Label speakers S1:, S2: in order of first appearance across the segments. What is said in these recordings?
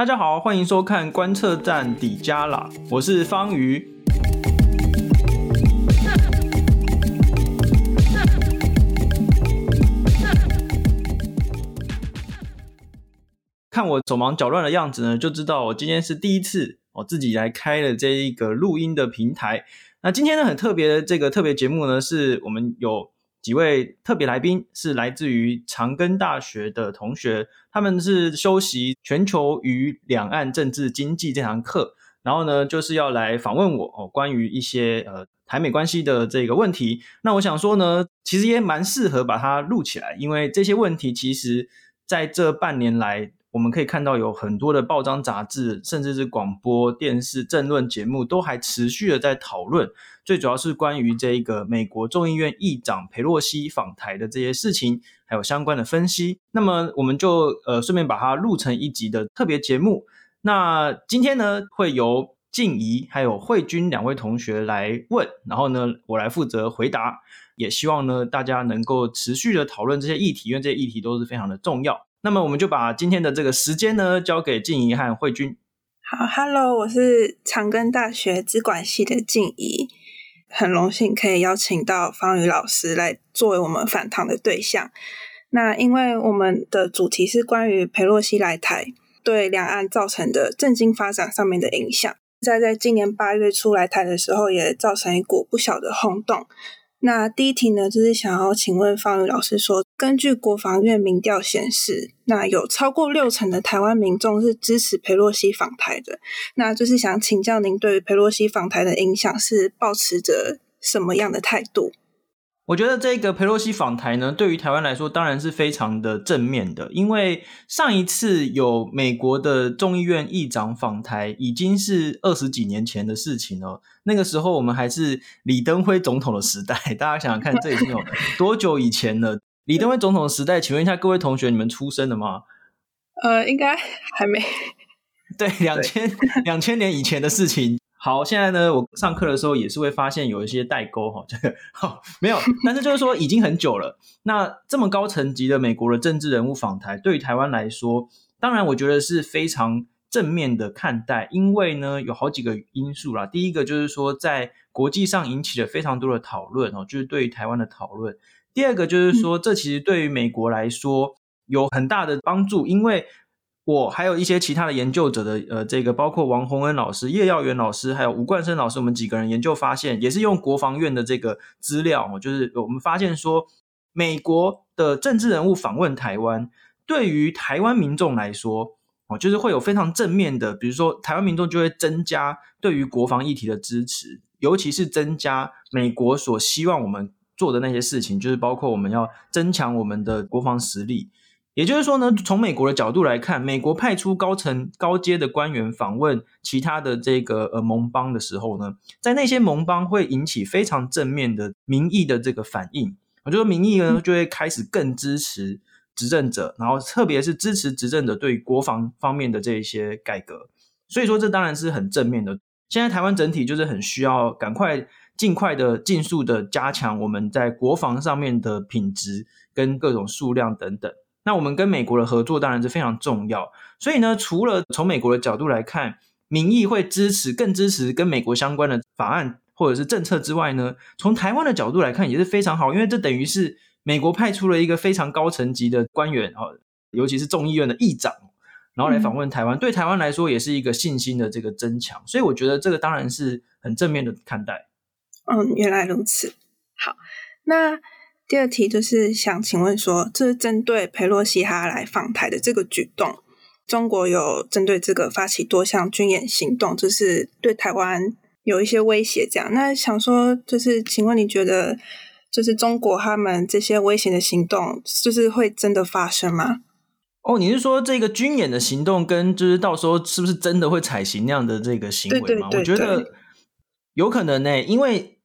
S1: 大家好，欢迎收看观测站底加啦，我是方瑜。看我手忙脚乱的样子呢，就知道我今天是第一次我自己来开了这一个录音的平台。那今天呢，很特别的这个特别节目呢，是我们有。几位特别来宾是来自于长庚大学的同学，他们是修习全球与两岸政治经济这堂课，然后呢，就是要来访问我哦，关于一些呃台美关系的这个问题。那我想说呢，其实也蛮适合把它录起来，因为这些问题其实在这半年来。我们可以看到有很多的报章杂志，甚至是广播电视政论节目，都还持续的在讨论。最主要是关于这个美国众议院议长裴洛西访台的这些事情，还有相关的分析。那么我们就呃顺便把它录成一集的特别节目。那今天呢，会由静怡还有慧君两位同学来问，然后呢，我来负责回答。也希望呢，大家能够持续的讨论这些议题，因为这些议题都是非常的重要。那么我们就把今天的这个时间呢，交给静怡和慧君。
S2: 好，Hello，我是长庚大学资管系的静怡，很荣幸可以邀请到方宇老师来作为我们访谈的对象。那因为我们的主题是关于裴洛西来台对两岸造成的政经发展上面的影响，在在今年八月初来台的时候，也造成一股不小的轰动。那第一题呢，就是想要请问方宇老师说，根据国防院民调显示，那有超过六成的台湾民众是支持佩洛西访台的，那就是想请教您对于佩洛西访台的影响是抱持着什么样的态度？
S1: 我觉得这个佩洛西访台呢，对于台湾来说当然是非常的正面的，因为上一次有美国的众议院议长访台，已经是二十几年前的事情了。那个时候我们还是李登辉总统的时代，大家想想看，这已经有多久以前了？李登辉总统的时代，请问一下各位同学，你们出生了吗？
S2: 呃，应该还没。
S1: 对，两千两千年以前的事情。好，现在呢，我上课的时候也是会发现有一些代沟哈，这 个好没有，但是就是说已经很久了。那这么高层级的美国的政治人物访台，对于台湾来说，当然我觉得是非常正面的看待，因为呢有好几个因素啦。第一个就是说，在国际上引起了非常多的讨论哦，就是对于台湾的讨论。第二个就是说，这其实对于美国来说有很大的帮助，因为。我还有一些其他的研究者的，呃，这个包括王洪恩老师、叶耀元老师，还有吴冠生老师，我们几个人研究发现，也是用国防院的这个资料，就是我们发现说，美国的政治人物访问台湾，对于台湾民众来说，哦，就是会有非常正面的，比如说台湾民众就会增加对于国防议题的支持，尤其是增加美国所希望我们做的那些事情，就是包括我们要增强我们的国防实力。也就是说呢，从美国的角度来看，美国派出高层高阶的官员访问其他的这个呃盟邦的时候呢，在那些盟邦会引起非常正面的民意的这个反应。我觉得民意呢就会开始更支持执政者，然后特别是支持执政者对国防方面的这一些改革。所以说这当然是很正面的。现在台湾整体就是很需要赶快、尽快的、尽速的加强我们在国防上面的品质跟各种数量等等。那我们跟美国的合作当然是非常重要，所以呢，除了从美国的角度来看，民意会支持、更支持跟美国相关的法案或者是政策之外呢，从台湾的角度来看也是非常好，因为这等于是美国派出了一个非常高层级的官员哦，尤其是众议院的议长，然后来访问台湾，嗯、对台湾来说也是一个信心的这个增强，所以我觉得这个当然是很正面的看待。
S2: 嗯，原来如此。好，那。第二题就是想请问说，这是针对裴洛西哈来访台的这个举动，中国有针对这个发起多项军演行动，就是对台湾有一些威胁。这样，那想说就是，请问你觉得，就是中国他们这些危险的行动，就是会真的发生吗？
S1: 哦，你是说这个军演的行动跟就是到时候是不是真的会采行那样的这个行为吗？
S2: 对对对对，
S1: 我觉得有可能呢、欸，因为。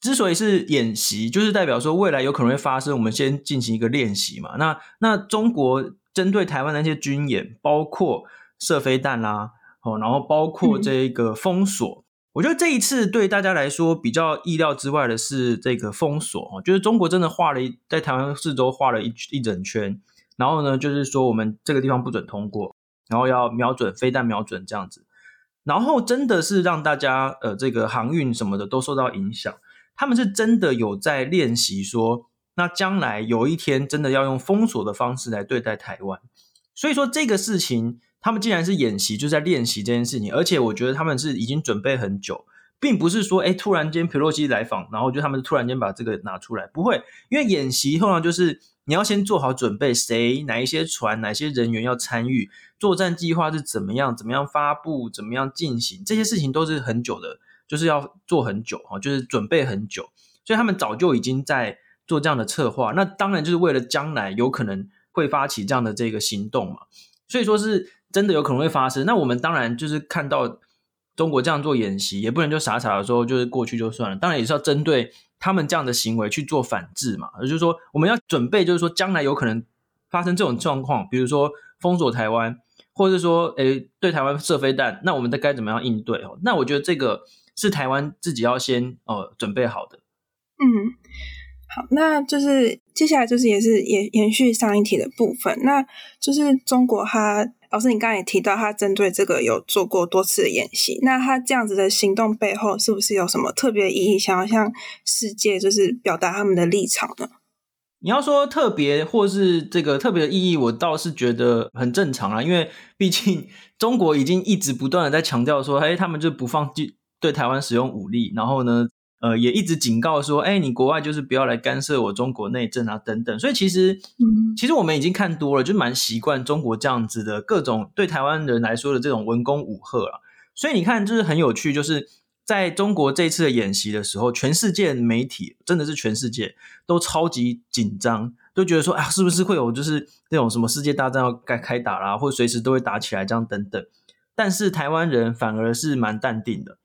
S1: 之所以是演习，就是代表说未来有可能会发生，我们先进行一个练习嘛。那那中国针对台湾的那些军演，包括射飞弹啦，哦，然后包括这个封锁。嗯、我觉得这一次对大家来说比较意料之外的是这个封锁哦，就是中国真的画了一在台湾四周画了一一整圈，然后呢，就是说我们这个地方不准通过。然后要瞄准飞弹，瞄准这样子，然后真的是让大家呃这个航运什么的都受到影响。他们是真的有在练习说，那将来有一天真的要用封锁的方式来对待台湾。所以说这个事情，他们既然是演习，就在练习这件事情，而且我觉得他们是已经准备很久。并不是说，哎，突然间皮洛西来访，然后就他们突然间把这个拿出来，不会，因为演习通常就是你要先做好准备，谁哪一些船，哪些人员要参与，作战计划是怎么样，怎么样发布，怎么样进行，这些事情都是很久的，就是要做很久哈，就是准备很久，所以他们早就已经在做这样的策划，那当然就是为了将来有可能会发起这样的这个行动嘛，所以说是真的有可能会发生，那我们当然就是看到。中国这样做演习，也不能就傻傻的说就是过去就算了，当然也是要针对他们这样的行为去做反制嘛。也就是说，我们要准备，就是说将来有可能发生这种状况，比如说封锁台湾，或者是说，诶，对台湾射飞弹，那我们该怎么样应对？哦，那我觉得这个是台湾自己要先呃准备好的。
S2: 嗯，好，那就是接下来就是也是延延续上一题的部分，那就是中国它。老师，你刚才也提到，他针对这个有做过多次的演习。那他这样子的行动背后，是不是有什么特别意义，想要向世界就是表达他们的立场呢？
S1: 你要说特别，或是这个特别的意义，我倒是觉得很正常啊。因为毕竟中国已经一直不断的在强调说，哎，他们就不放弃对台湾使用武力，然后呢，呃，也一直警告说，哎，你国外就是不要来干涉我中国内政啊，等等。所以其实，嗯，其实我们已经看多了，就蛮习惯中国这样子的各种对台湾人来说的这种文攻武吓啊。所以你看，就是很有趣，就是在中国这次的演习的时候，全世界媒体真的是全世界都超级紧张，都觉得说，啊，是不是会有就是那种什么世界大战要该开打啦，或者随时都会打起来这样等等。但是台湾人反而是蛮淡定的。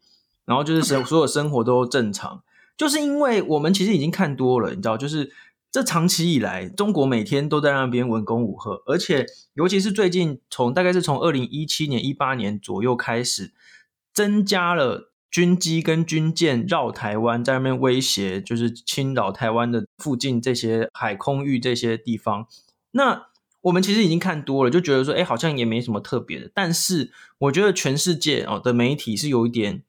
S1: 然后就是生 所有生活都正常，就是因为我们其实已经看多了，你知道，就是这长期以来，中国每天都在那边文攻武吓，而且尤其是最近从大概是从二零一七年、一八年左右开始，增加了军机跟军舰绕台湾，在那边威胁，就是侵扰台湾的附近这些海空域这些地方。那我们其实已经看多了，就觉得说，哎，好像也没什么特别的。但是我觉得全世界哦的媒体是有一点。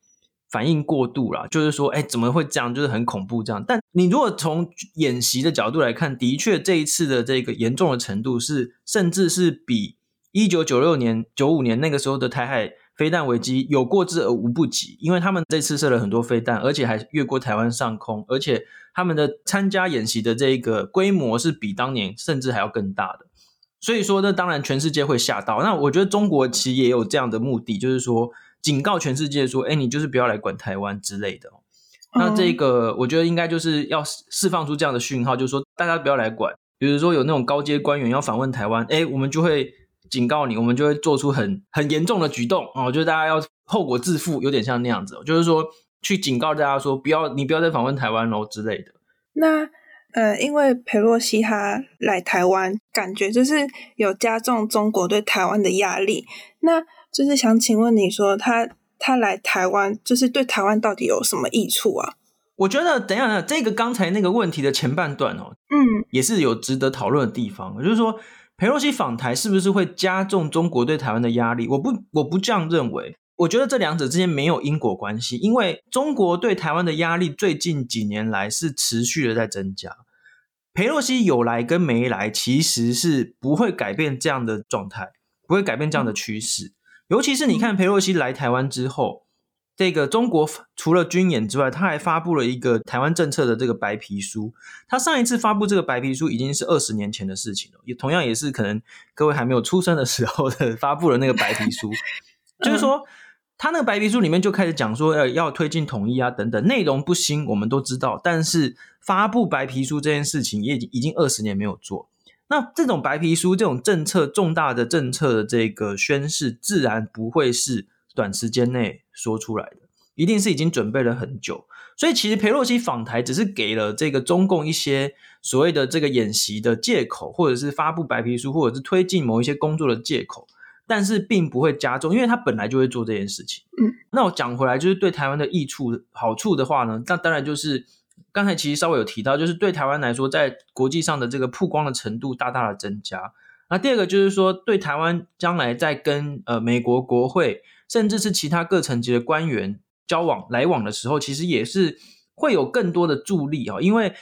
S1: 反应过度了，就是说，哎，怎么会这样？就是很恐怖这样。但你如果从演习的角度来看，的确这一次的这个严重的程度是，甚至是比一九九六年、九五年那个时候的台海飞弹危机有过之而无不及。因为他们这次射了很多飞弹，而且还越过台湾上空，而且他们的参加演习的这个规模是比当年甚至还要更大的。所以说，那当然全世界会吓到。那我觉得中国其实也有这样的目的，就是说。警告全世界说：“哎，你就是不要来管台湾之类的。”那这个我觉得应该就是要释放出这样的讯号，就是说大家不要来管。比如说有那种高阶官员要访问台湾，哎，我们就会警告你，我们就会做出很很严重的举动啊！我觉得大家要后果自负，有点像那样子，就是说去警告大家说不要，你不要再访问台湾喽之类的。
S2: 那呃，因为裴洛西他来台湾，感觉就是有加重中国对台湾的压力。那就是想请问你说他他来台湾，就是对台湾到底有什么益处啊？
S1: 我觉得等一下，这个刚才那个问题的前半段哦，嗯，也是有值得讨论的地方。就是说，裴洛西访台是不是会加重中国对台湾的压力？我不我不这样认为。我觉得这两者之间没有因果关系，因为中国对台湾的压力最近几年来是持续的在增加。裴洛西有来跟没来，其实是不会改变这样的状态，不会改变这样的趋势。尤其是你看，裴洛西来台湾之后，这个中国除了军演之外，他还发布了一个台湾政策的这个白皮书。他上一次发布这个白皮书已经是二十年前的事情了，也同样也是可能各位还没有出生的时候的发布了那个白皮书。就是说，他那个白皮书里面就开始讲说，呃，要推进统一啊等等，内容不新，我们都知道。但是发布白皮书这件事情也已经二十年没有做。那这种白皮书，这种政策重大的政策的这个宣示，自然不会是短时间内说出来的，一定是已经准备了很久。所以其实裴洛西访台只是给了这个中共一些所谓的这个演习的借口，或者是发布白皮书，或者是推进某一些工作的借口，但是并不会加重，因为他本来就会做这件事情。嗯，那我讲回来，就是对台湾的益处、好处的话呢，那当然就是。刚才其实稍微有提到，就是对台湾来说，在国际上的这个曝光的程度大大的增加。那第二个就是说，对台湾将来在跟呃美国国会，甚至是其他各层级的官员交往来往的时候，其实也是会有更多的助力啊。因为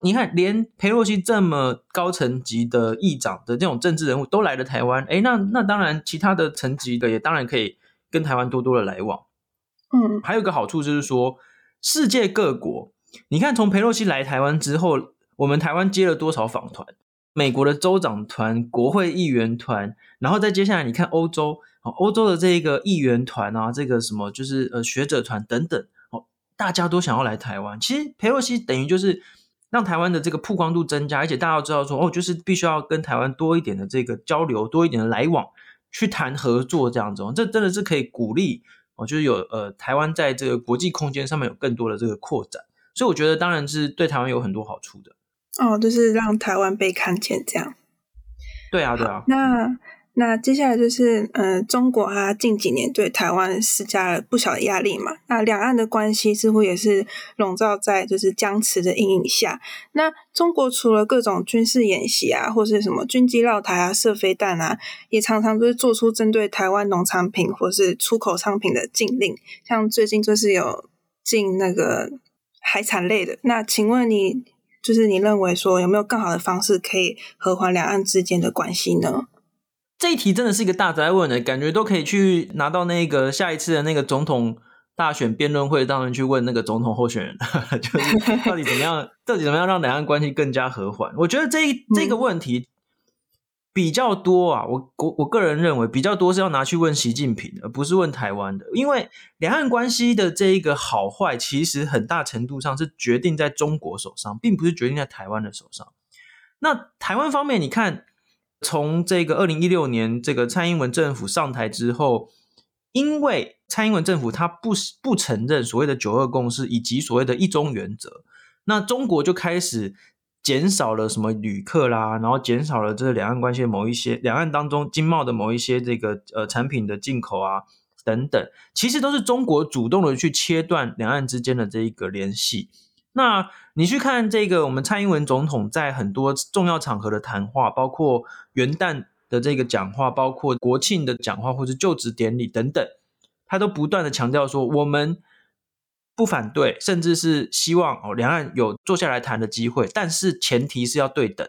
S1: 你看，连裴洛西这么高层级的议长的这种政治人物都来了台湾，诶，那那当然，其他的层级的也当然可以跟台湾多多的来往。
S2: 嗯，
S1: 还有一个好处就是说，世界各国，你看从佩洛西来台湾之后，我们台湾接了多少访团？美国的州长团、国会议员团，然后再接下来你看欧洲，欧洲的这个议员团啊，这个什么就是呃学者团等等，哦，大家都想要来台湾。其实裴洛西等于就是让台湾的这个曝光度增加，而且大家都知道说，哦，就是必须要跟台湾多一点的这个交流，多一点的来往，去谈合作这样子。这真的是可以鼓励哦，就是有呃台湾在这个国际空间上面有更多的这个扩展。所以我觉得当然是对台湾有很多好处的。
S2: 哦，就是让台湾被看见，这样。
S1: 对啊，对啊。
S2: 那那接下来就是，嗯、呃，中国啊，近几年对台湾施加了不小的压力嘛。那两岸的关系似乎也是笼罩在就是僵持的阴影下。那中国除了各种军事演习啊，或是什么军机绕台啊、射飞弹啊，也常常就是做出针对台湾农产品或是出口商品的禁令。像最近就是有禁那个海产类的。那请问你？就是你认为说有没有更好的方式可以和缓两岸之间的关系呢？
S1: 这一题真的是一个大宅问的，感觉都可以去拿到那个下一次的那个总统大选辩论会当中去问那个总统候选人，就是到底怎么样，到底怎么样让两岸关系更加和缓？我觉得这这个问题。比较多啊，我我我个人认为比较多是要拿去问习近平，而不是问台湾的，因为两岸关系的这一个好坏，其实很大程度上是决定在中国手上，并不是决定在台湾的手上。那台湾方面，你看，从这个二零一六年这个蔡英文政府上台之后，因为蔡英文政府他不不承认所谓的九二共识以及所谓的一中原则，那中国就开始。减少了什么旅客啦，然后减少了这个两岸关系的某一些两岸当中经贸的某一些这个呃产品的进口啊等等，其实都是中国主动的去切断两岸之间的这一个联系。那你去看这个我们蔡英文总统在很多重要场合的谈话，包括元旦的这个讲话，包括国庆的讲话，或是就职典礼等等，他都不断的强调说我们。不反对，甚至是希望哦，两岸有坐下来谈的机会，但是前提是要对等。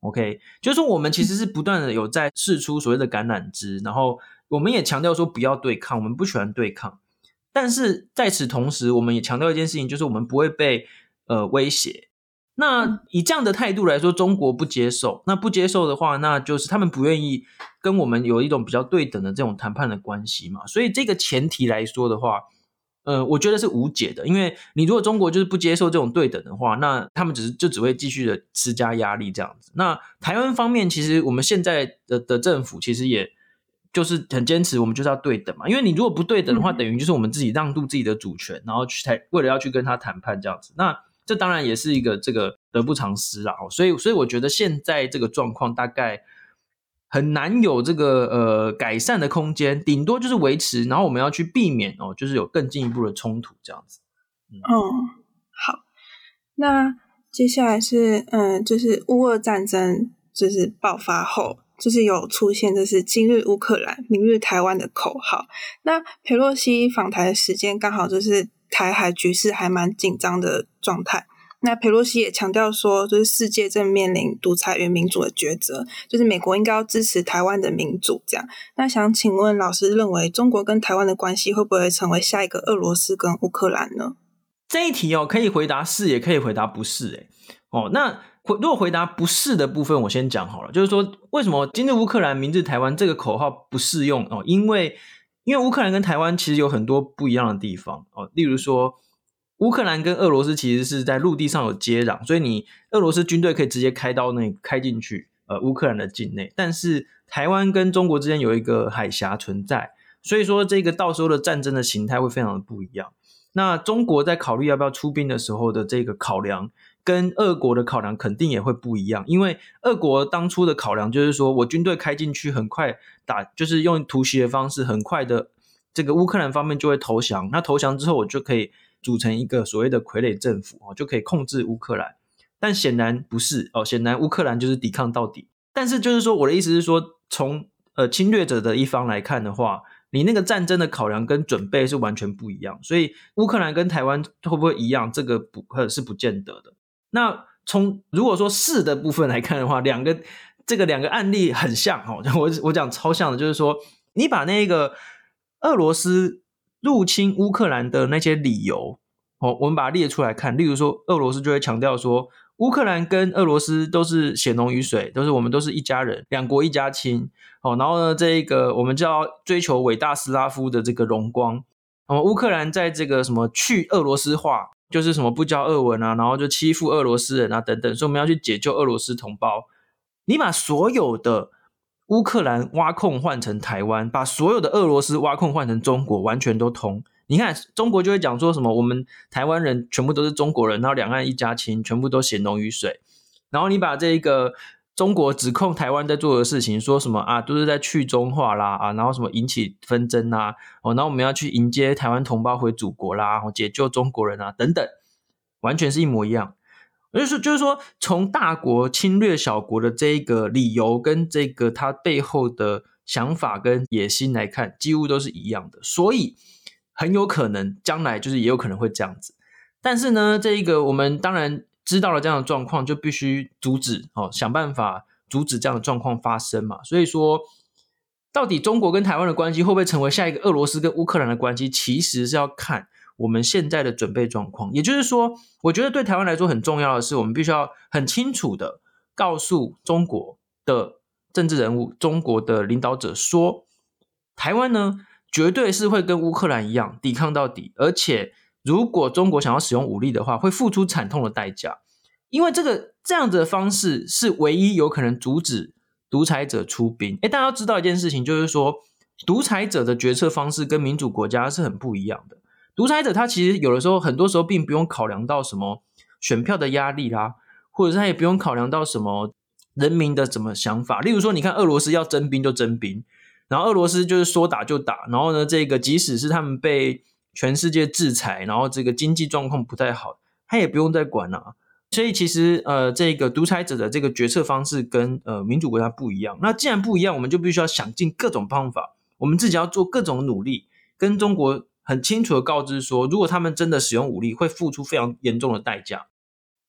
S1: OK，就是说我们其实是不断的有在试出所谓的橄榄枝，然后我们也强调说不要对抗，我们不喜欢对抗。但是在此同时，我们也强调一件事情，就是我们不会被呃威胁。那以这样的态度来说，中国不接受，那不接受的话，那就是他们不愿意跟我们有一种比较对等的这种谈判的关系嘛。所以这个前提来说的话。呃，我觉得是无解的，因为你如果中国就是不接受这种对等的话，那他们只是就只会继续的施加压力这样子。那台湾方面，其实我们现在的的政府其实也就是很坚持，我们就是要对等嘛。因为你如果不对等的话，等于就是我们自己让渡自己的主权，然后去才为了要去跟他谈判这样子。那这当然也是一个这个得不偿失啦。所以，所以我觉得现在这个状况大概。很难有这个呃改善的空间，顶多就是维持，然后我们要去避免哦，就是有更进一步的冲突这样子。
S2: 嗯，好，那接下来是嗯，就是乌俄战争就是爆发后，就是有出现就是今日乌克兰，明日台湾的口号。那裴洛西访台的时间刚好就是台海局势还蛮紧张的状态。那裴洛西也强调说，就是世界正面临独裁与民主的抉择，就是美国应该要支持台湾的民主。这样，那想请问老师，认为中国跟台湾的关系会不会成为下一个俄罗斯跟乌克兰呢？
S1: 这一题哦，可以回答是，也可以回答不是。哎，哦，那回如果回答不是的部分，我先讲好了，就是说为什么今日乌克兰，明日台湾这个口号不适用哦？因为因为乌克兰跟台湾其实有很多不一样的地方哦，例如说。乌克兰跟俄罗斯其实是在陆地上有接壤，所以你俄罗斯军队可以直接开到那开进去，呃，乌克兰的境内。但是台湾跟中国之间有一个海峡存在，所以说这个到时候的战争的形态会非常的不一样。那中国在考虑要不要出兵的时候的这个考量，跟俄国的考量肯定也会不一样，因为俄国当初的考量就是说我军队开进去很快打，就是用突袭的方式，很快的这个乌克兰方面就会投降。那投降之后，我就可以。组成一个所谓的傀儡政府哦，就可以控制乌克兰。但显然不是哦，显然乌克兰就是抵抗到底。但是就是说，我的意思是说，从呃侵略者的一方来看的话，你那个战争的考量跟准备是完全不一样。所以乌克兰跟台湾会不会一样？这个不是不见得的。那从如果说是的部分来看的话，两个这个两个案例很像哦。我我讲超像的，就是说你把那个俄罗斯入侵乌克兰的那些理由哦，我们把它列出来看。例如说，俄罗斯就会强调说。乌克兰跟俄罗斯都是血浓于水，都是我们都是一家人，两国一家亲。哦，然后呢，这一个我们就要追求伟大斯拉夫的这个荣光。哦，乌克兰在这个什么去俄罗斯化，就是什么不教俄文啊，然后就欺负俄罗斯人啊等等，所以我们要去解救俄罗斯同胞。你把所有的乌克兰挖空换成台湾，把所有的俄罗斯挖空换成中国，完全都通。你看，中国就会讲说什么，我们台湾人全部都是中国人，然后两岸一家亲，全部都血浓于水。然后你把这一个中国指控台湾在做的事情，说什么啊，都是在去中化啦啊，然后什么引起纷争啊，哦，然后我们要去迎接台湾同胞回祖国啦，解救中国人啊等等，完全是一模一样。就是就是说，从大国侵略小国的这一个理由跟这个他背后的想法跟野心来看，几乎都是一样的，所以。很有可能将来就是也有可能会这样子，但是呢，这一个我们当然知道了这样的状况，就必须阻止哦，想办法阻止这样的状况发生嘛。所以说，到底中国跟台湾的关系会不会成为下一个俄罗斯跟乌克兰的关系，其实是要看我们现在的准备状况。也就是说，我觉得对台湾来说很重要的是，我们必须要很清楚的告诉中国的政治人物、中国的领导者说，台湾呢，绝对是会跟乌克兰一样抵抗到底，而且如果中国想要使用武力的话，会付出惨痛的代价。因为这个这样子的方式是唯一有可能阻止独裁者出兵。诶，大家要知道一件事情，就是说独裁者的决策方式跟民主国家是很不一样的。独裁者他其实有的时候，很多时候并不用考量到什么选票的压力啦，或者是他也不用考量到什么人民的什么想法。例如说，你看俄罗斯要征兵就征兵。然后俄罗斯就是说打就打，然后呢，这个即使是他们被全世界制裁，然后这个经济状况不太好，他也不用再管了。所以其实呃，这个独裁者的这个决策方式跟呃民主国家不一样。那既然不一样，我们就必须要想尽各种方法，我们自己要做各种努力，跟中国很清楚的告知说，如果他们真的使用武力，会付出非常严重的代价。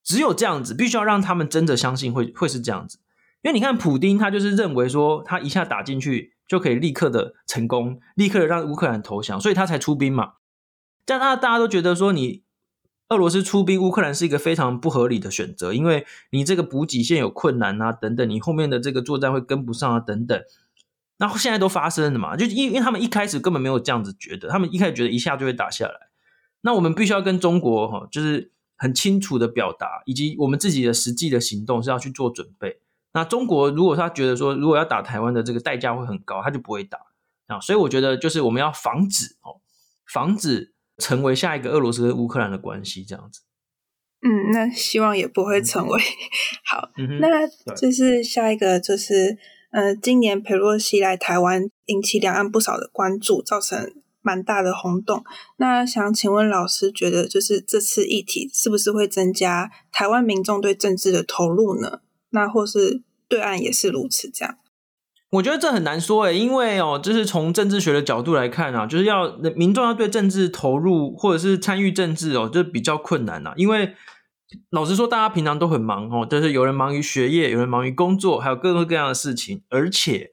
S1: 只有这样子，必须要让他们真的相信会会是这样子。因为你看，普丁他就是认为说，他一下打进去。就可以立刻的成功，立刻的让乌克兰投降，所以他才出兵嘛。这样大大家都觉得说，你俄罗斯出兵乌克兰是一个非常不合理的选择，因为你这个补给线有困难啊，等等，你后面的这个作战会跟不上啊，等等。那现在都发生了嘛，就因为因为他们一开始根本没有这样子觉得，他们一开始觉得一下就会打下来。那我们必须要跟中国哈，就是很清楚的表达，以及我们自己的实际的行动是要去做准备。那中国如果他觉得说，如果要打台湾的这个代价会很高，他就不会打啊。所以我觉得就是我们要防止哦，防止成为下一个俄罗斯跟乌克兰的关系这样子。
S2: 嗯，那希望也不会成为。好，嗯、那就是下一个就是，呃，今年裴洛西来台湾，引起两岸不少的关注，造成蛮大的轰动。那想请问老师，觉得就是这次议题是不是会增加台湾民众对政治的投入呢？那或是？对岸也是如此，这样，
S1: 我觉得这很难说诶，因为哦，就是从政治学的角度来看啊，就是要民众要对政治投入或者是参与政治哦，就比较困难呐。因为老实说，大家平常都很忙哦，就是有人忙于学业，有人忙于工作，还有各种各样的事情，而且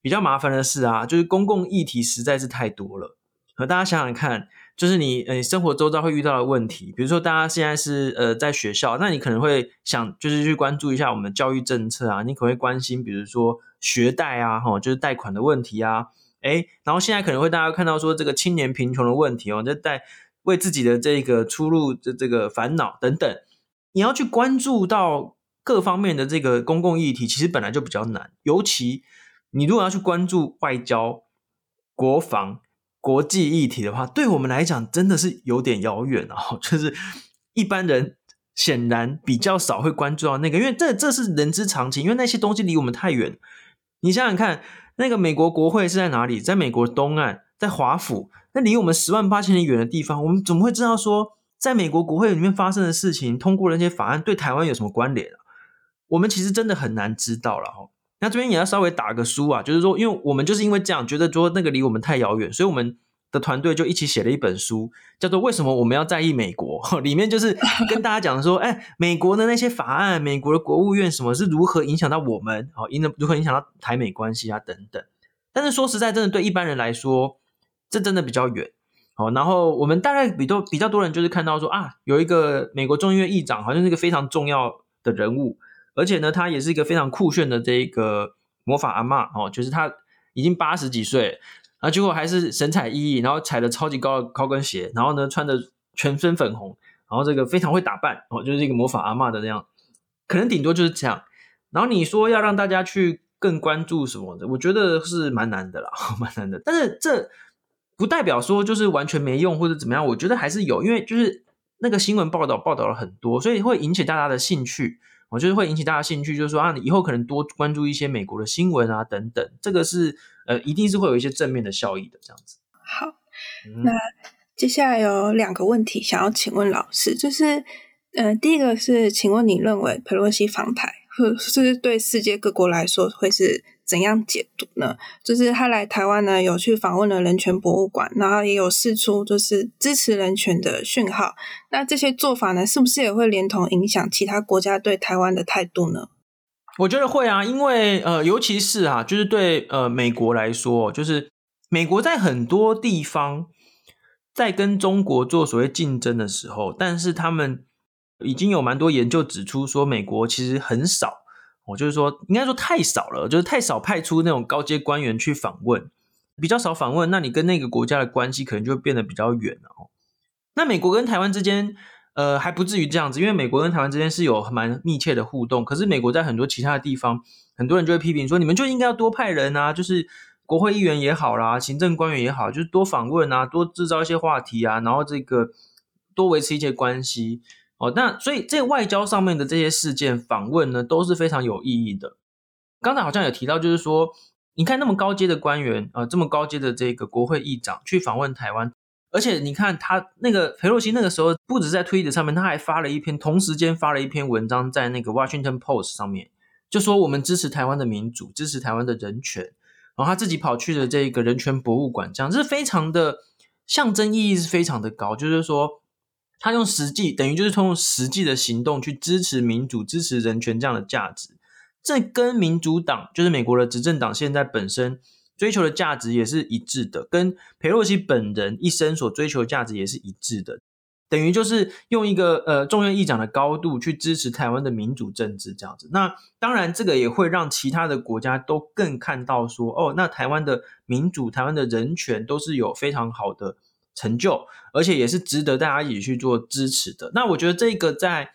S1: 比较麻烦的是啊，就是公共议题实在是太多了。和大家想想看。就是你呃生活周遭会遇到的问题，比如说大家现在是呃在学校，那你可能会想就是去关注一下我们的教育政策啊，你可能会关心比如说学贷啊，齁就是贷款的问题啊，诶然后现在可能会大家看到说这个青年贫穷的问题哦，在为自己的这个出路的这个烦恼等等，你要去关注到各方面的这个公共议题，其实本来就比较难，尤其你如果要去关注外交、国防。国际议题的话，对我们来讲真的是有点遥远啊！就是一般人显然比较少会关注到那个，因为这这是人之常情，因为那些东西离我们太远。你想想看，那个美国国会是在哪里？在美国东岸，在华府，那离我们十万八千里远的地方，我们怎么会知道说，在美国国会里面发生的事情，通过那些法案对台湾有什么关联啊？我们其实真的很难知道了哈。那这边也要稍微打个书啊，就是说，因为我们就是因为这样觉得说那个离我们太遥远，所以我们的团队就一起写了一本书，叫做《为什么我们要在意美国》。里面就是跟大家讲说，哎，美国的那些法案，美国的国务院什么是如何影响到我们，哦，影如何影响到台美关系啊等等。但是说实在，真的对一般人来说，这真的比较远。好，然后我们大概比多比较多人就是看到说啊，有一个美国众议院议长，好像是一个非常重要的人物。而且呢，他也是一个非常酷炫的这个魔法阿嬷哦，就是他已经八十几岁，然后结果还是神采奕奕，然后踩着超级高的高跟鞋，然后呢穿着全身粉红，然后这个非常会打扮哦，就是一个魔法阿嬷的那样，可能顶多就是这样。然后你说要让大家去更关注什么的，我觉得是蛮难的啦，蛮难的。但是这不代表说就是完全没用或者怎么样，我觉得还是有，因为就是那个新闻报道报道了很多，所以会引起大家的兴趣。我觉得会引起大家兴趣，就是说啊，你以后可能多关注一些美国的新闻啊，等等，这个是呃，一定是会有一些正面的效益的，这样子。
S2: 好，嗯、那接下来有两个问题想要请问老师，就是呃，第一个是，请问你认为佩洛西访台，或是对世界各国来说会是？怎样解读呢？就是他来台湾呢，有去访问了人权博物馆，然后也有释出就是支持人权的讯号。那这些做法呢，是不是也会连同影响其他国家对台湾的态度呢？
S1: 我觉得会啊，因为呃，尤其是啊，就是对呃美国来说，就是美国在很多地方在跟中国做所谓竞争的时候，但是他们已经有蛮多研究指出说，美国其实很少。我就是说，应该说太少了，就是太少派出那种高阶官员去访问，比较少访问，那你跟那个国家的关系可能就会变得比较远了哦。那美国跟台湾之间，呃，还不至于这样子，因为美国跟台湾之间是有蛮密切的互动。可是美国在很多其他的地方，很多人就会批评说，你们就应该要多派人啊，就是国会议员也好啦，行政官员也好，就是多访问啊，多制造一些话题啊，然后这个多维持一些关系。哦，那所以这外交上面的这些事件访问呢，都是非常有意义的。刚才好像有提到，就是说，你看那么高阶的官员啊、呃，这么高阶的这个国会议长去访问台湾，而且你看他那个裴洛西那个时候，不止在推特上面，他还发了一篇，同时间发了一篇文章在那个 Washington Post 上面，就说我们支持台湾的民主，支持台湾的人权，然后他自己跑去了这个人权博物馆，这样这是非常的象征意义是非常的高，就是说。他用实际等于就是通过实际的行动去支持民主、支持人权这样的价值，这跟民主党就是美国的执政党现在本身追求的价值也是一致的，跟裴洛西本人一生所追求的价值也是一致的。等于就是用一个呃众院议长的高度去支持台湾的民主政治这样子。那当然，这个也会让其他的国家都更看到说，哦，那台湾的民主、台湾的人权都是有非常好的。成就，而且也是值得大家一起去做支持的。那我觉得这个在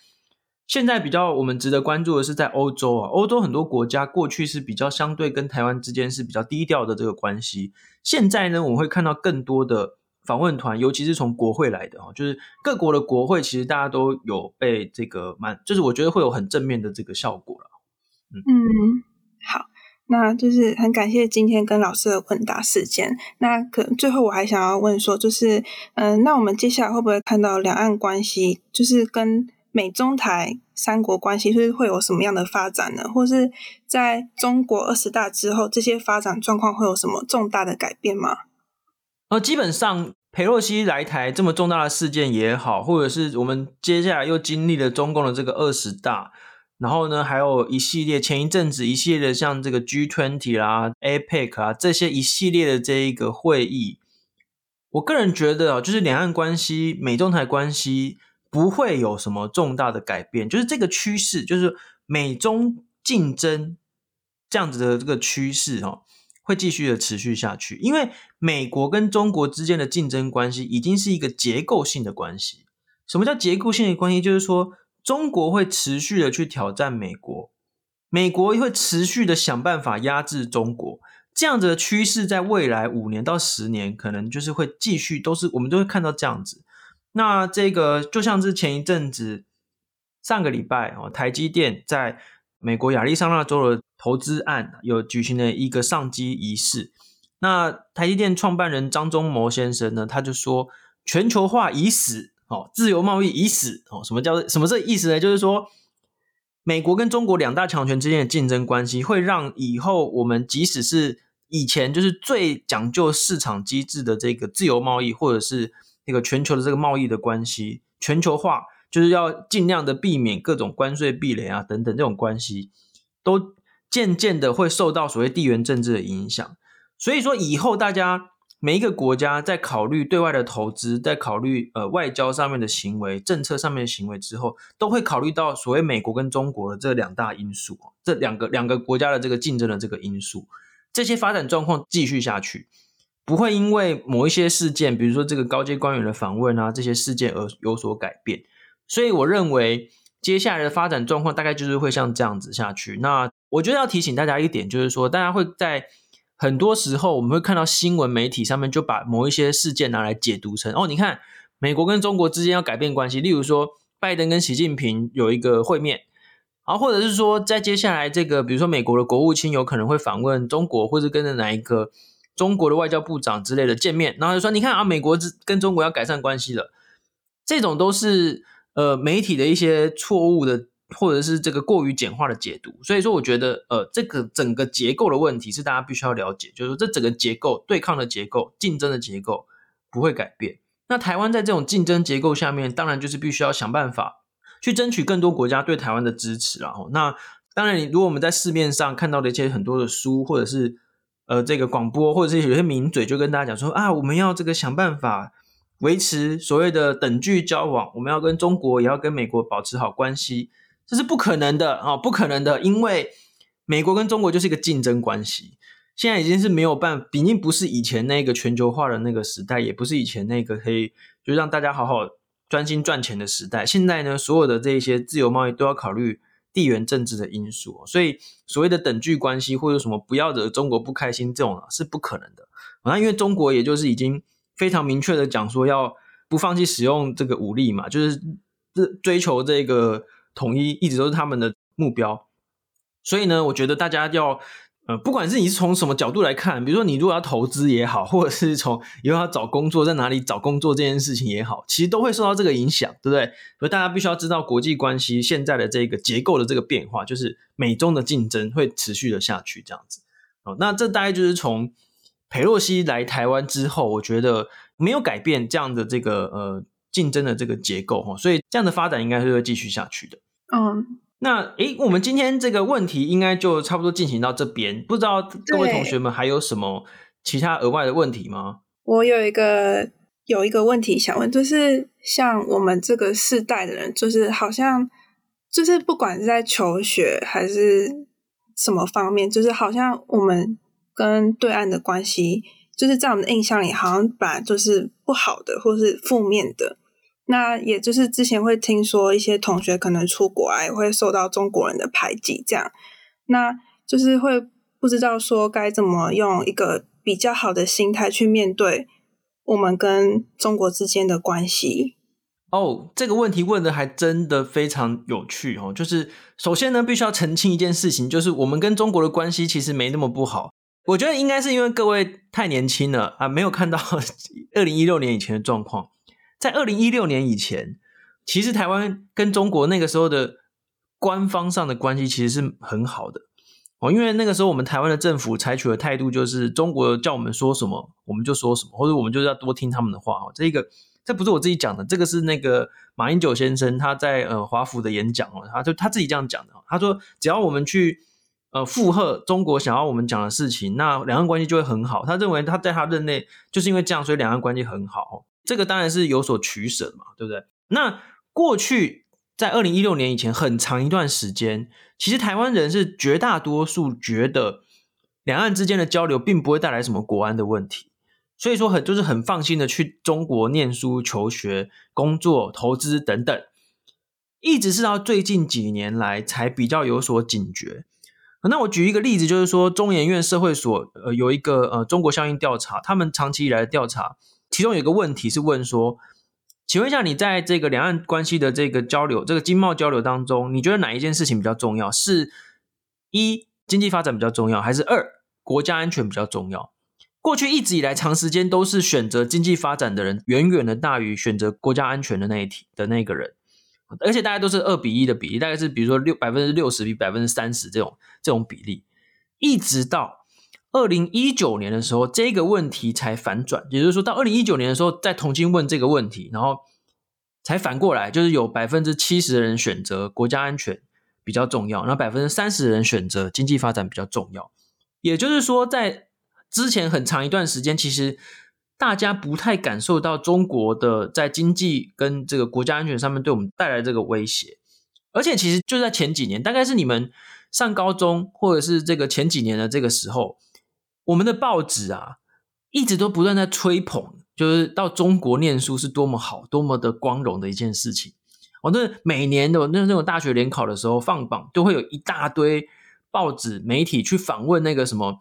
S1: 现在比较我们值得关注的是在欧洲啊，欧洲很多国家过去是比较相对跟台湾之间是比较低调的这个关系。现在呢，我们会看到更多的访问团，尤其是从国会来的哦，就是各国的国会，其实大家都有被这个蛮，就是我觉得会有很正面的这个效果了。
S2: 嗯，嗯好。那就是很感谢今天跟老师的问答时间。那可最后我还想要问说，就是嗯、那我们接下来会不会看到两岸关系，就是跟美中台三国关系，就是会有什么样的发展呢？或是在中国二十大之后，这些发展状况会有什么重大的改变吗？
S1: 呃，基本上裴洛西来台这么重大的事件也好，或者是我们接下来又经历了中共的这个二十大。然后呢，还有一系列前一阵子一系列的像这个 G20 啦、APEC 啊这些一系列的这一个会议，我个人觉得啊，就是两岸关系、美中台关系不会有什么重大的改变，就是这个趋势，就是美中竞争这样子的这个趋势哦，会继续的持续下去。因为美国跟中国之间的竞争关系已经是一个结构性的关系。什么叫结构性的关系？就是说。中国会持续的去挑战美国，美国会持续的想办法压制中国，这样子的趋势在未来五年到十年，可能就是会继续，都是我们都会看到这样子。那这个就像是前一阵子上个礼拜哦，台积电在美国亚利桑那州的投资案有举行了一个上机仪式。那台积电创办人张忠谋先生呢，他就说全球化已死。哦，自由贸易已死哦，什么叫什么这意思呢？就是说，美国跟中国两大强权之间的竞争关系，会让以后我们即使是以前就是最讲究市场机制的这个自由贸易，或者是那个全球的这个贸易的关系，全球化就是要尽量的避免各种关税壁垒啊等等这种关系，都渐渐的会受到所谓地缘政治的影响。所以说以后大家。每一个国家在考虑对外的投资，在考虑呃外交上面的行为、政策上面的行为之后，都会考虑到所谓美国跟中国的这两大因素，这两个两个国家的这个竞争的这个因素，这些发展状况继续下去，不会因为某一些事件，比如说这个高阶官员的访问啊，这些事件而有所改变。所以我认为接下来的发展状况大概就是会像这样子下去。那我觉得要提醒大家一点，就是说大家会在。很多时候，我们会看到新闻媒体上面就把某一些事件拿来解读成哦，你看美国跟中国之间要改变关系，例如说拜登跟习近平有一个会面，啊，或者是说在接下来这个，比如说美国的国务卿有可能会访问中国，或者跟着哪一个中国的外交部长之类的见面，然后就说你看啊，美国跟中国要改善关系了，这种都是呃媒体的一些错误的。或者是这个过于简化的解读，所以说我觉得，呃，这个整个结构的问题是大家必须要了解，就是说这整个结构、对抗的结构、竞争的结构不会改变。那台湾在这种竞争结构下面，当然就是必须要想办法去争取更多国家对台湾的支持。然后，那当然，如果我们在市面上看到的一些很多的书，或者是呃这个广播，或者是有些名嘴就跟大家讲说啊，我们要这个想办法维持所谓的等距交往，我们要跟中国也要跟美国保持好关系。这是不可能的啊，不可能的，因为美国跟中国就是一个竞争关系，现在已经是没有办法，已经不是以前那个全球化的那个时代，也不是以前那个可以就让大家好好专心赚钱的时代。现在呢，所有的这些自由贸易都要考虑地缘政治的因素，所以所谓的等距关系或者什么不要惹中国不开心这种啊是不可能的。那因为中国也就是已经非常明确的讲说要不放弃使用这个武力嘛，就是追求这个。统一一直都是他们的目标，所以呢，我觉得大家要，呃，不管是你是从什么角度来看，比如说你如果要投资也好，或者是从以后要找工作，在哪里找工作这件事情也好，其实都会受到这个影响，对不对？所以大家必须要知道国际关系现在的这个结构的这个变化，就是美中的竞争会持续的下去，这样子。哦，那这大概就是从裴洛西来台湾之后，我觉得没有改变这样的这个呃竞争的这个结构哈，所以这样的发展应该是会继续下去的。
S2: 嗯，
S1: 那诶，我们今天这个问题应该就差不多进行到这边，不知道各位同学们还有什么其他额外的问题吗？
S2: 我有一个有一个问题想问，就是像我们这个世代的人，就是好像就是不管是在求学还是什么方面，就是好像我们跟对岸的关系，就是在我们的印象里，好像本来就是不好的，或是负面的。那也就是之前会听说一些同学可能出国啊，也会受到中国人的排挤，这样，那就是会不知道说该怎么用一个比较好的心态去面对我们跟中国之间的关系。
S1: 哦，这个问题问的还真的非常有趣哦。就是首先呢，必须要澄清一件事情，就是我们跟中国的关系其实没那么不好。我觉得应该是因为各位太年轻了啊，没有看到 二零一六年以前的状况。在二零一六年以前，其实台湾跟中国那个时候的官方上的关系其实是很好的哦，因为那个时候我们台湾的政府采取的态度就是中国叫我们说什么我们就说什么，或者我们就是要多听他们的话哦。这一个这不是我自己讲的，这个是那个马英九先生他在呃华府的演讲哦，他就他自己这样讲的。他说只要我们去呃附和中国想要我们讲的事情，那两岸关系就会很好。他认为他在他任内就是因为这样，所以两岸关系很好。这个当然是有所取舍嘛，对不对？那过去在二零一六年以前很长一段时间，其实台湾人是绝大多数觉得两岸之间的交流并不会带来什么国安的问题，所以说很就是很放心的去中国念书、求学、工作、投资等等，一直是到最近几年来才比较有所警觉。那我举一个例子，就是说中研院社会所呃有一个呃中国效应调查，他们长期以来的调查。其中有一个问题是问说，请问一下，你在这个两岸关系的这个交流、这个经贸交流当中，你觉得哪一件事情比较重要？是一经济发展比较重要，还是二国家安全比较重要？过去一直以来，长时间都是选择经济发展的人远远的大于选择国家安全的那一题的那个人。而且大家都是二比一的比例，大概是比如说六百分之六十比百分之三十这种这种比例，一直到二零一九年的时候，这个问题才反转，也就是说到二零一九年的时候再重新问这个问题，然后才反过来，就是有百分之七十的人选择国家安全比较重要，然后百分之三十的人选择经济发展比较重要，也就是说在之前很长一段时间，其实。大家不太感受到中国的在经济跟这个国家安全上面对我们带来这个威胁，而且其实就在前几年，大概是你们上高中或者是这个前几年的这个时候，我们的报纸啊一直都不断在吹捧，就是到中国念书是多么好、多么的光荣的一件事情。我那每年的那那种大学联考的时候放榜，都会有一大堆报纸媒体去访问那个什么。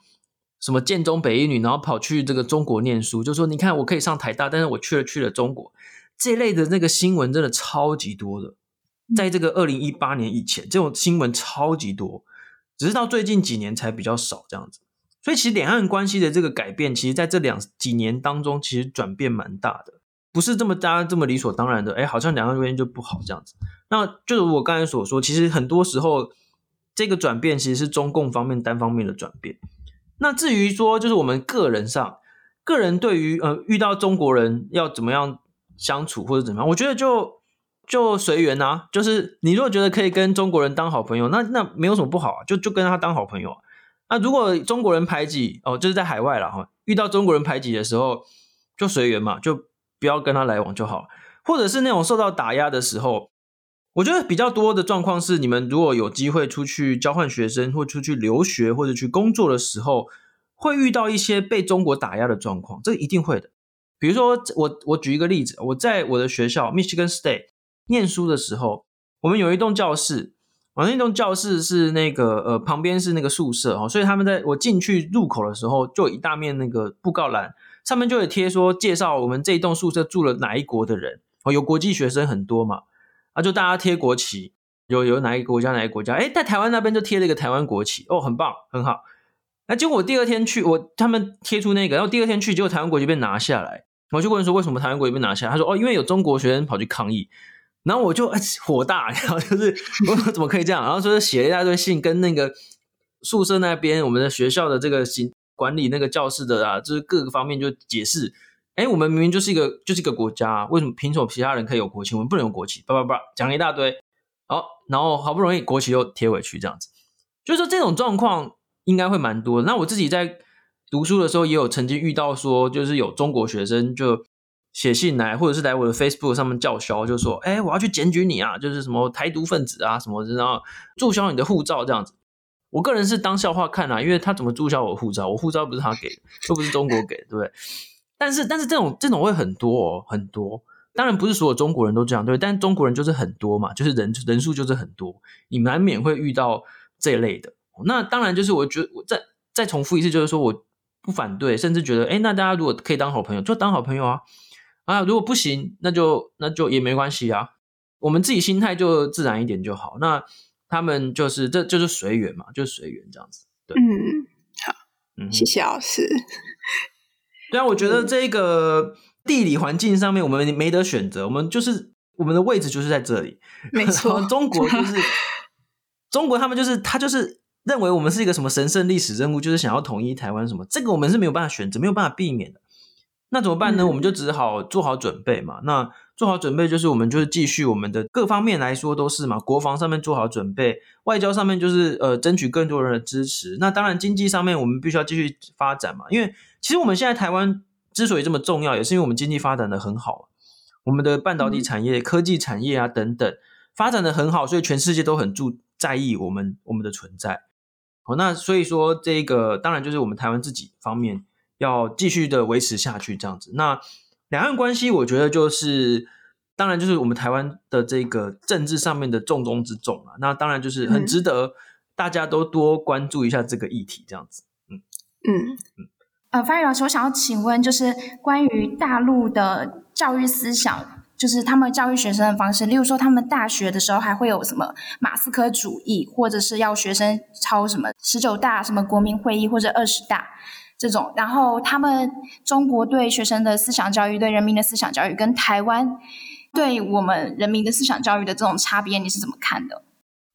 S1: 什么建中北一女，然后跑去这个中国念书，就说你看我可以上台大，但是我去了去了中国，这类的那个新闻真的超级多的，在这个二零一八年以前，这种新闻超级多，只是到最近几年才比较少这样子。所以其实两岸关系的这个改变，其实在这两几年当中，其实转变蛮大的，不是这么大家这么理所当然的，哎，好像两岸关系就不好这样子。那就如我刚才所说，其实很多时候这个转变其实是中共方面单方面的转变。那至于说，就是我们个人上，个人对于呃遇到中国人要怎么样相处或者怎么样，我觉得就就随缘啊。就是你如果觉得可以跟中国人当好朋友，那那没有什么不好啊，就就跟他当好朋友啊。那如果中国人排挤哦，就是在海外了哈，遇到中国人排挤的时候，就随缘嘛，就不要跟他来往就好。或者是那种受到打压的时候。我觉得比较多的状况是，你们如果有机会出去交换学生，或出去留学，或者去工作的时候，会遇到一些被中国打压的状况，这一定会的。比如说，我我举一个例子，我在我的学校 Michigan State 念书的时候，我们有一栋教室，我那栋教室是那个呃旁边是那个宿舍哦，所以他们在我进去入口的时候，就一大面那个布告栏，上面就有贴说介绍我们这一栋宿舍住了哪一国的人哦，有国际学生很多嘛。啊，就大家贴国旗，有有哪一个国家哪一个国家？哎，在台湾那边就贴了一个台湾国旗，哦，很棒，很好。那结果我第二天去，我他们贴出那个，然后第二天去，结果台湾国旗被拿下来。我就问说，为什么台湾国旗被拿下？他说，哦，因为有中国学生跑去抗议。然后我就火大，然后就是我怎么可以这样？然后说写了一大堆信，跟那个宿舍那边我们的学校的这个行管理那个教室的啊，就是各个方面就解释。哎，我们明明就是一个就是一个国家，为什么凭什么其他人可以有国旗，我们不能有国旗？叭叭叭，讲了一大堆，好，然后好不容易国旗又贴回去，这样子，就是说这种状况应该会蛮多。那我自己在读书的时候，也有曾经遇到说，就是有中国学生就写信来，或者是来我的 Facebook 上面叫嚣，就说，哎，我要去检举你啊，就是什么台独分子啊什么，然后注销你的护照这样子。我个人是当笑话看啊，因为他怎么注销我护照？我护照不是他给的，又不是中国给的，对不对？但是，但是这种这种会很多哦，很多。当然不是所有中国人都这样，对，但中国人就是很多嘛，就是人人数就是很多，你难免会遇到这一类的。那当然就是我觉得，我再再重复一次，就是说我不反对，甚至觉得，哎，那大家如果可以当好朋友，就当好朋友啊啊！如果不行，那就那就也没关系啊。我们自己心态就自然一点就好。那他们就是这就是随缘嘛，就是随缘这样子。对，
S2: 嗯，好，嗯，谢谢老师。
S1: 对啊，我觉得这个地理环境上面我们没得选择，我们就是我们的位置就是在这里。
S2: 没错，
S1: 中国 就是中国，他们就是他就是认为我们是一个什么神圣历史任务，就是想要统一台湾什么，这个我们是没有办法选择，没有办法避免的。那怎么办呢？嗯、我们就只好做好准备嘛。那做好准备就是我们就是继续我们的各方面来说都是嘛，国防上面做好准备，外交上面就是呃争取更多人的支持。那当然经济上面我们必须要继续发展嘛，因为。其实我们现在台湾之所以这么重要，也是因为我们经济发展的很好，我们的半导体产业、科技产业啊等等发展的很好，所以全世界都很注在意我们我们的存在。好，那所以说这个当然就是我们台湾自己方面要继续的维持下去这样子。那两岸关系，我觉得就是当然就是我们台湾的这个政治上面的重中之重啊。那当然就是很值得大家都多关注一下这个议题，这样子。嗯嗯嗯。
S3: 呃，方宇老师，我想要请问，就是关于大陆的教育思想，就是他们教育学生的方式，例如说，他们大学的时候还会有什么马斯克主义，或者是要学生抄什么十九大、什么国民会议或者二十大这种，然后他们中国对学生的思想教育、对人民的思想教育，跟台湾对我们人民的思想教育的这种差别，你是怎么看的？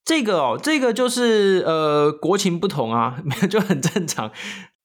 S1: 这个哦，这个就是呃，国情不同啊，就很正常。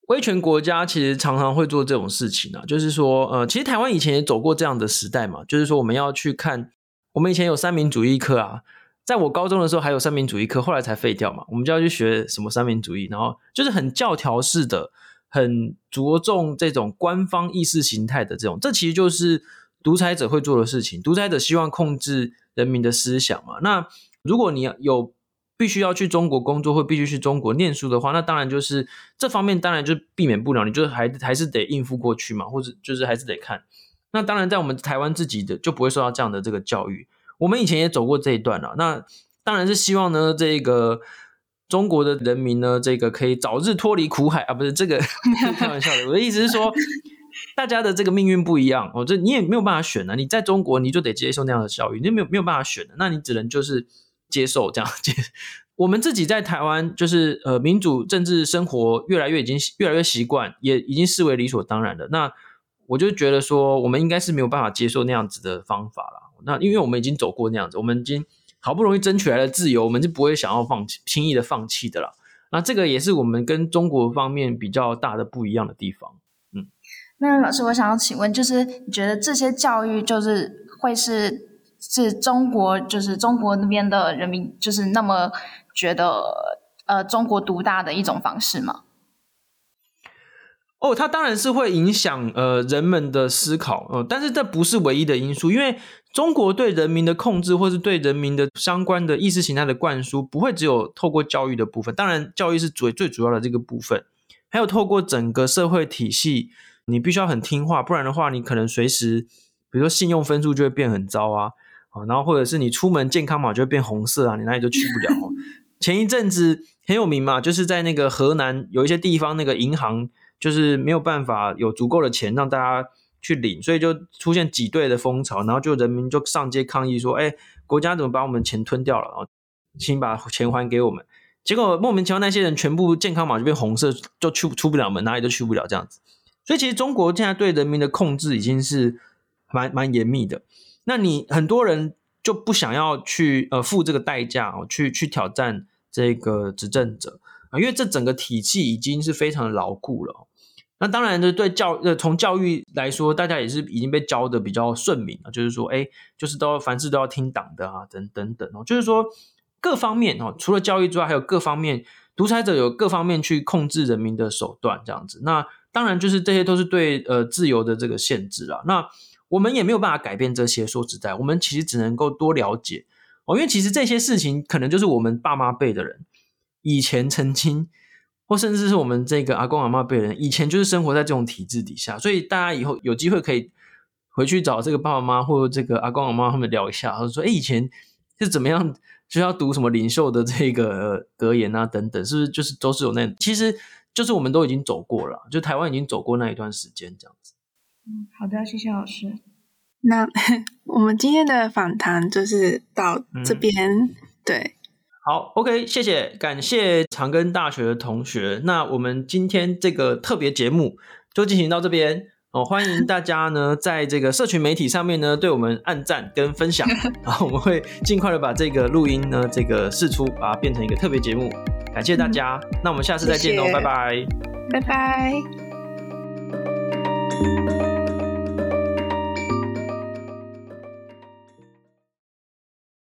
S1: 威权国家其实常常会做这种事情啊，就是说，呃，其实台湾以前也走过这样的时代嘛，就是说我们要去看，我们以前有三民主义课啊，在我高中的时候还有三民主义课，后来才废掉嘛，我们就要去学什么三民主义，然后就是很教条式的，很着重这种官方意识形态的这种，这其实就是独裁者会做的事情，独裁者希望控制人民的思想嘛，那如果你要有。必须要去中国工作，或必须去中国念书的话，那当然就是这方面当然就避免不了，你就还还是得应付过去嘛，或者就是还是得看。那当然，在我们台湾自己的就不会受到这样的这个教育。我们以前也走过这一段了，那当然是希望呢，这个中国的人民呢，这个可以早日脱离苦海啊，不是这个 开玩笑的。我的意思是说，大家的这个命运不一样，哦，这你也没有办法选啊。你在中国，你就得接受那样的教育，你没有没有办法选的，那你只能就是。接受这样接，我们自己在台湾就是呃民主政治生活越来越已经越来越习惯，也已经视为理所当然的。那我就觉得说，我们应该是没有办法接受那样子的方法了。那因为我们已经走过那样子，我们已经好不容易争取来的自由，我们就不会想要放弃，轻易的放弃的啦。那这个也是我们跟中国方面比较大的不一样的地方。嗯，
S3: 那老师，我想要请问，就是你觉得这些教育就是会是？是中国，就是中国那边的人民，就是那么觉得，呃，中国独大的一种方式吗？
S1: 哦，它当然是会影响呃人们的思考，呃，但是这不是唯一的因素，因为中国对人民的控制，或是对人民的相关的意识形态的灌输，不会只有透过教育的部分，当然教育是最最主要的这个部分，还有透过整个社会体系，你必须要很听话，不然的话，你可能随时，比如说信用分数就会变很糟啊啊。然后或者是你出门健康码就会变红色啊，你哪里都去不了。前一阵子很有名嘛，就是在那个河南有一些地方，那个银行就是没有办法有足够的钱让大家去领，所以就出现挤兑的风潮，然后就人民就上街抗议说：“哎，国家怎么把我们钱吞掉了？然后请把钱还给我们。”结果莫名其妙那些人全部健康码就变红色，就去出不了门，哪里都去不了这样子。所以其实中国现在对人民的控制已经是蛮蛮严密的。那你很多人就不想要去呃付这个代价哦，去去挑战这个执政者啊，因为这整个体系已经是非常牢固了。那当然，就对教呃从教育来说，大家也是已经被教的比较顺民了，就是说，哎，就是都凡事都要听党的啊，等等等哦，就是说各方面哦，除了教育之外，还有各方面独裁者有各方面去控制人民的手段这样子。那当然，就是这些都是对呃自由的这个限制啊。那我们也没有办法改变这些，说实在，我们其实只能够多了解哦，因为其实这些事情可能就是我们爸妈辈的人以前曾经，或甚至是我们这个阿公阿妈辈人以前就是生活在这种体制底下，所以大家以后有机会可以回去找这个爸爸妈妈或者这个阿公阿妈他们聊一下，或者说，哎，以前是怎么样，就要读什么领袖的这个格言啊等等，是不是就是都是有那，其实就是我们都已经走过了，就台湾已经走过那一段时间这样子。
S3: 嗯，好的，谢谢老师。
S2: 那 我们今天的访谈就是到这边，嗯、对。
S1: 好，OK，谢谢，感谢长庚大学的同学。那我们今天这个特别节目就进行到这边哦。欢迎大家呢，在这个社群媒体上面呢，对我们按赞跟分享，然后我们会尽快的把这个录音呢，这个释出，把它变成一个特别节目。感谢大家，嗯、那我们下次再见喽，谢谢拜拜，
S2: 拜拜。